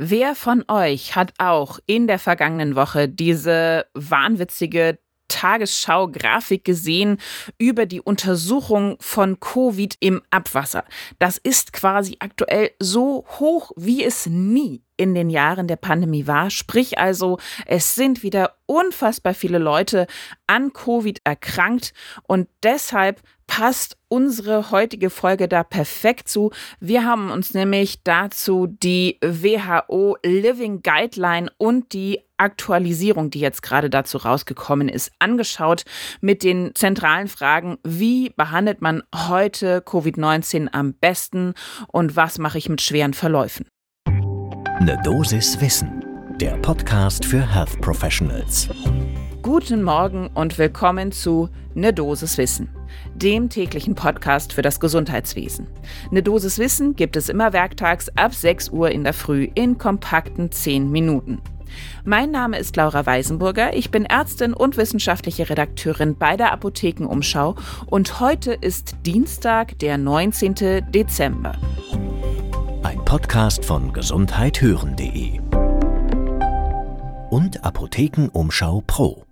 Wer von euch hat auch in der vergangenen Woche diese wahnwitzige Tagesschau-Grafik gesehen über die Untersuchung von Covid im Abwasser. Das ist quasi aktuell so hoch, wie es nie in den Jahren der Pandemie war. Sprich also, es sind wieder unfassbar viele Leute an Covid erkrankt und deshalb passt unsere heutige Folge da perfekt zu. Wir haben uns nämlich dazu die WHO Living Guideline und die Aktualisierung, die jetzt gerade dazu rausgekommen ist, angeschaut mit den zentralen Fragen, wie behandelt man heute Covid-19 am besten und was mache ich mit schweren Verläufen. Eine Dosis Wissen, der Podcast für Health Professionals. Guten Morgen und willkommen zu Ne Dosis Wissen, dem täglichen Podcast für das Gesundheitswesen. Ne Dosis Wissen gibt es immer werktags ab 6 Uhr in der Früh in kompakten 10 Minuten. Mein Name ist Laura Weisenburger, ich bin Ärztin und wissenschaftliche Redakteurin bei der Apothekenumschau und heute ist Dienstag, der 19. Dezember. Ein Podcast von gesundheithören.de und Apothekenumschau Pro.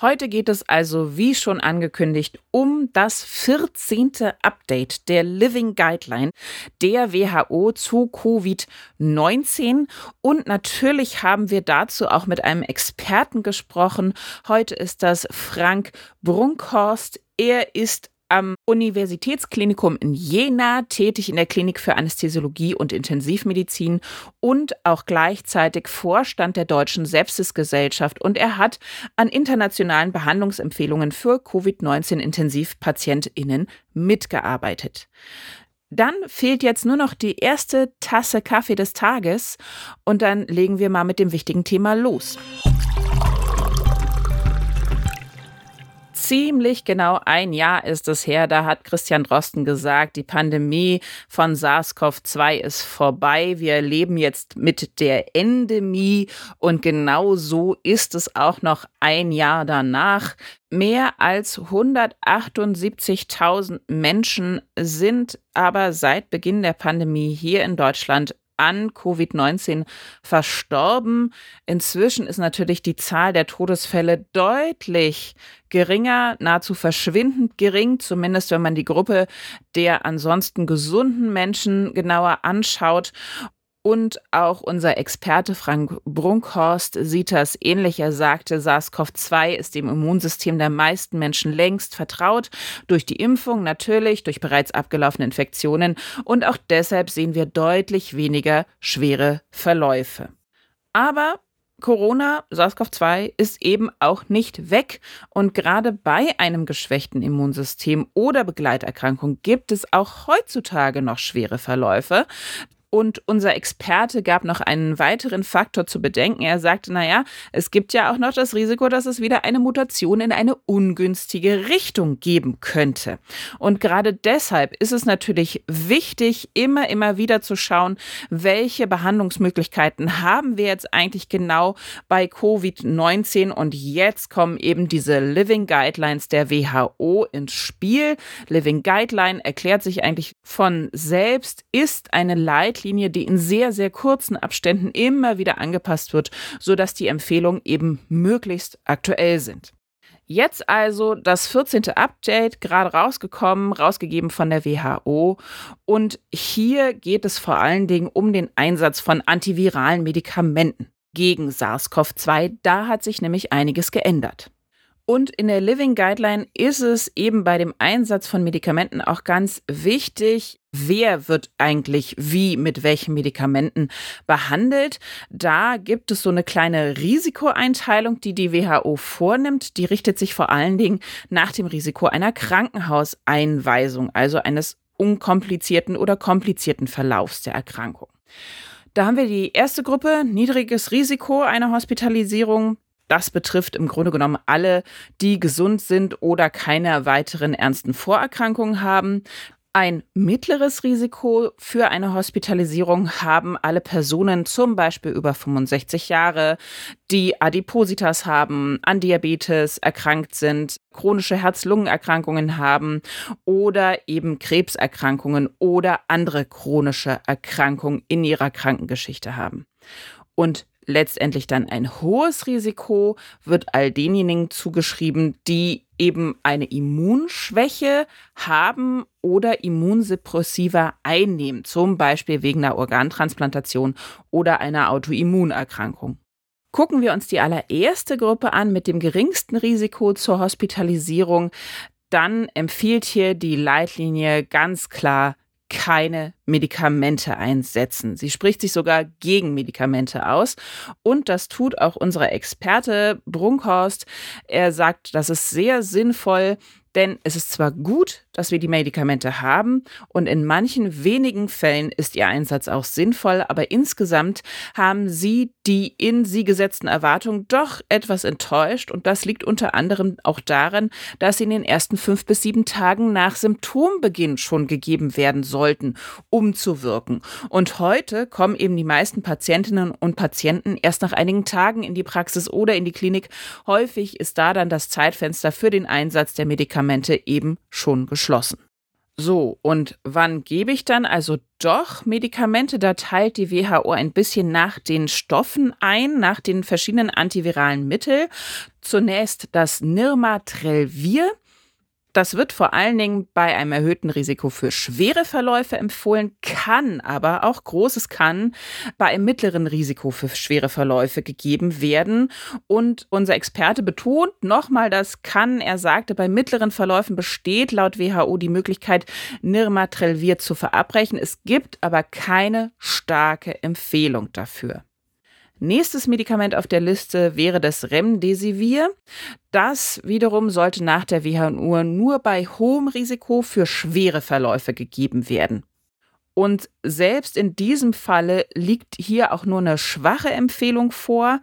Heute geht es also, wie schon angekündigt, um das 14. Update der Living Guideline der WHO zu Covid-19. Und natürlich haben wir dazu auch mit einem Experten gesprochen. Heute ist das Frank Brunkhorst. Er ist am Universitätsklinikum in Jena, tätig in der Klinik für Anästhesiologie und Intensivmedizin und auch gleichzeitig Vorstand der Deutschen Sepsisgesellschaft. Und er hat an internationalen Behandlungsempfehlungen für Covid-19-Intensivpatientinnen mitgearbeitet. Dann fehlt jetzt nur noch die erste Tasse Kaffee des Tages und dann legen wir mal mit dem wichtigen Thema los. Ziemlich genau ein Jahr ist es her, da hat Christian Drosten gesagt, die Pandemie von SARS-CoV-2 ist vorbei. Wir leben jetzt mit der Endemie und genau so ist es auch noch ein Jahr danach. Mehr als 178.000 Menschen sind aber seit Beginn der Pandemie hier in Deutschland an Covid-19 verstorben. Inzwischen ist natürlich die Zahl der Todesfälle deutlich geringer, nahezu verschwindend gering, zumindest wenn man die Gruppe der ansonsten gesunden Menschen genauer anschaut. Und auch unser Experte Frank Brunkhorst sieht das ähnlich. Er sagte, SARS-CoV-2 ist dem Immunsystem der meisten Menschen längst vertraut. Durch die Impfung natürlich, durch bereits abgelaufene Infektionen. Und auch deshalb sehen wir deutlich weniger schwere Verläufe. Aber Corona, SARS-CoV-2 ist eben auch nicht weg. Und gerade bei einem geschwächten Immunsystem oder Begleiterkrankung gibt es auch heutzutage noch schwere Verläufe. Und unser Experte gab noch einen weiteren Faktor zu bedenken. Er sagte, naja, es gibt ja auch noch das Risiko, dass es wieder eine Mutation in eine ungünstige Richtung geben könnte. Und gerade deshalb ist es natürlich wichtig, immer, immer wieder zu schauen, welche Behandlungsmöglichkeiten haben wir jetzt eigentlich genau bei Covid-19. Und jetzt kommen eben diese Living Guidelines der WHO ins Spiel. Living Guideline erklärt sich eigentlich von selbst, ist eine Leitlinie, Leitlinie, die in sehr, sehr kurzen Abständen immer wieder angepasst wird, sodass die Empfehlungen eben möglichst aktuell sind. Jetzt also das 14. Update, gerade rausgekommen, rausgegeben von der WHO. Und hier geht es vor allen Dingen um den Einsatz von antiviralen Medikamenten gegen SARS-CoV-2. Da hat sich nämlich einiges geändert. Und in der Living Guideline ist es eben bei dem Einsatz von Medikamenten auch ganz wichtig, wer wird eigentlich wie mit welchen Medikamenten behandelt. Da gibt es so eine kleine Risikoeinteilung, die die WHO vornimmt. Die richtet sich vor allen Dingen nach dem Risiko einer Krankenhauseinweisung, also eines unkomplizierten oder komplizierten Verlaufs der Erkrankung. Da haben wir die erste Gruppe, niedriges Risiko einer Hospitalisierung. Das betrifft im Grunde genommen alle, die gesund sind oder keine weiteren ernsten Vorerkrankungen haben. Ein mittleres Risiko für eine Hospitalisierung haben alle Personen zum Beispiel über 65 Jahre, die Adipositas haben, an Diabetes erkrankt sind, chronische Herz-Lungen-Erkrankungen haben oder eben Krebserkrankungen oder andere chronische Erkrankungen in ihrer Krankengeschichte haben. Und letztendlich dann ein hohes Risiko wird all denjenigen zugeschrieben, die eben eine Immunschwäche haben oder Immunsuppressiva einnehmen, zum Beispiel wegen einer Organtransplantation oder einer Autoimmunerkrankung. Gucken wir uns die allererste Gruppe an mit dem geringsten Risiko zur Hospitalisierung, dann empfiehlt hier die Leitlinie ganz klar keine Medikamente einsetzen. Sie spricht sich sogar gegen Medikamente aus. Und das tut auch unser Experte Brunkhorst. Er sagt, das ist sehr sinnvoll, denn es ist zwar gut, dass wir die Medikamente haben und in manchen wenigen Fällen ist ihr Einsatz auch sinnvoll, aber insgesamt haben sie die in sie gesetzten Erwartungen doch etwas enttäuscht und das liegt unter anderem auch daran, dass sie in den ersten fünf bis sieben Tagen nach Symptombeginn schon gegeben werden sollten, um zu wirken. Und heute kommen eben die meisten Patientinnen und Patienten erst nach einigen Tagen in die Praxis oder in die Klinik. Häufig ist da dann das Zeitfenster für den Einsatz der Medikamente eben schon geschlossen. So, und wann gebe ich dann also doch Medikamente? Da teilt die WHO ein bisschen nach den Stoffen ein, nach den verschiedenen antiviralen Mitteln. Zunächst das Nirmatrelvir. Das wird vor allen Dingen bei einem erhöhten Risiko für schwere Verläufe empfohlen, kann aber auch großes kann bei einem mittleren Risiko für schwere Verläufe gegeben werden. Und unser Experte betont nochmal das kann. Er sagte, bei mittleren Verläufen besteht laut WHO die Möglichkeit, Nirmatrelvir zu verabreichen. Es gibt aber keine starke Empfehlung dafür. Nächstes Medikament auf der Liste wäre das Remdesivir. Das wiederum sollte nach der WHO nur bei hohem Risiko für schwere Verläufe gegeben werden. Und selbst in diesem Falle liegt hier auch nur eine schwache Empfehlung vor.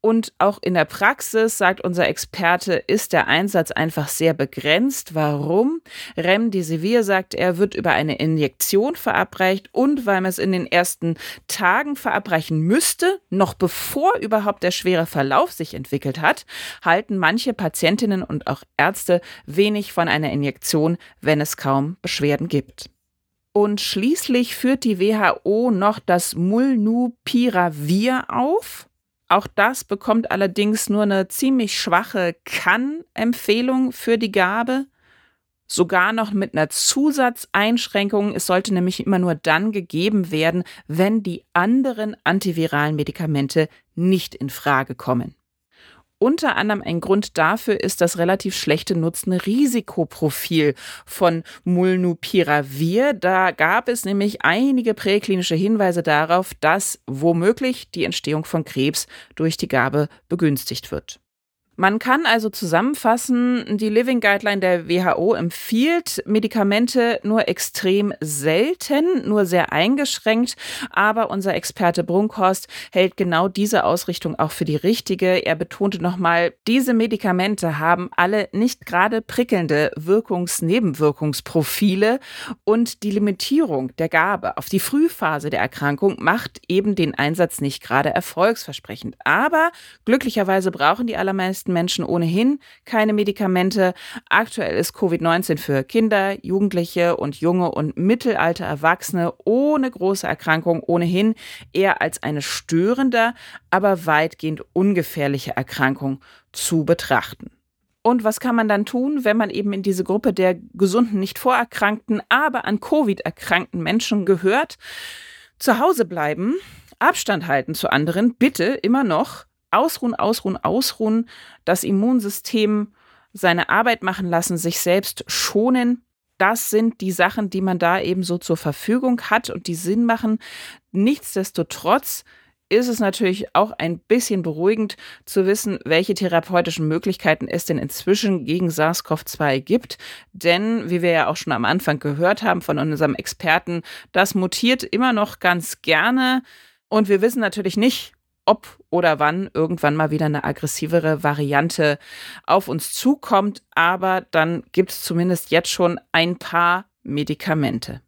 Und auch in der Praxis, sagt unser Experte, ist der Einsatz einfach sehr begrenzt. Warum? Remdesivir, sagt er, wird über eine Injektion verabreicht und weil man es in den ersten Tagen verabreichen müsste, noch bevor überhaupt der schwere Verlauf sich entwickelt hat, halten manche Patientinnen und auch Ärzte wenig von einer Injektion, wenn es kaum Beschwerden gibt. Und schließlich führt die WHO noch das Mulnupiravir auf. Auch das bekommt allerdings nur eine ziemlich schwache Kann-Empfehlung für die Gabe. Sogar noch mit einer Zusatzeinschränkung. Es sollte nämlich immer nur dann gegeben werden, wenn die anderen antiviralen Medikamente nicht in Frage kommen. Unter anderem ein Grund dafür ist das relativ schlechte Nutzen-Risikoprofil von Mulnupiravir. Da gab es nämlich einige präklinische Hinweise darauf, dass womöglich die Entstehung von Krebs durch die Gabe begünstigt wird. Man kann also zusammenfassen, die Living Guideline der WHO empfiehlt Medikamente nur extrem selten, nur sehr eingeschränkt, aber unser Experte Brunkhorst hält genau diese Ausrichtung auch für die richtige. Er betonte nochmal, diese Medikamente haben alle nicht gerade prickelnde Wirkungs-Nebenwirkungsprofile und die Limitierung der Gabe auf die Frühphase der Erkrankung macht eben den Einsatz nicht gerade erfolgsversprechend. Aber glücklicherweise brauchen die allermeisten meisten Menschen ohnehin keine Medikamente. Aktuell ist Covid-19 für Kinder, Jugendliche und junge und mittelalte Erwachsene ohne große Erkrankung ohnehin eher als eine störende, aber weitgehend ungefährliche Erkrankung zu betrachten. Und was kann man dann tun, wenn man eben in diese Gruppe der gesunden, nicht vorerkrankten, aber an Covid erkrankten Menschen gehört? Zu Hause bleiben, Abstand halten zu anderen, bitte immer noch ausruhen, ausruhen, ausruhen, das Immunsystem seine Arbeit machen lassen, sich selbst schonen. Das sind die Sachen, die man da eben so zur Verfügung hat und die Sinn machen. Nichtsdestotrotz ist es natürlich auch ein bisschen beruhigend zu wissen, welche therapeutischen Möglichkeiten es denn inzwischen gegen SARS-CoV-2 gibt. Denn, wie wir ja auch schon am Anfang gehört haben von unserem Experten, das mutiert immer noch ganz gerne. Und wir wissen natürlich nicht, ob oder wann irgendwann mal wieder eine aggressivere Variante auf uns zukommt. Aber dann gibt es zumindest jetzt schon ein paar Medikamente.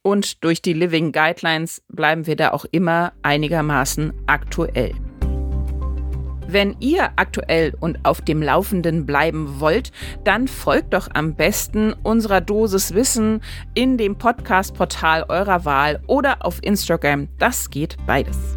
Und durch die Living Guidelines bleiben wir da auch immer einigermaßen aktuell. Wenn ihr aktuell und auf dem Laufenden bleiben wollt, dann folgt doch am besten unserer Dosis Wissen in dem Podcast-Portal eurer Wahl oder auf Instagram. Das geht beides.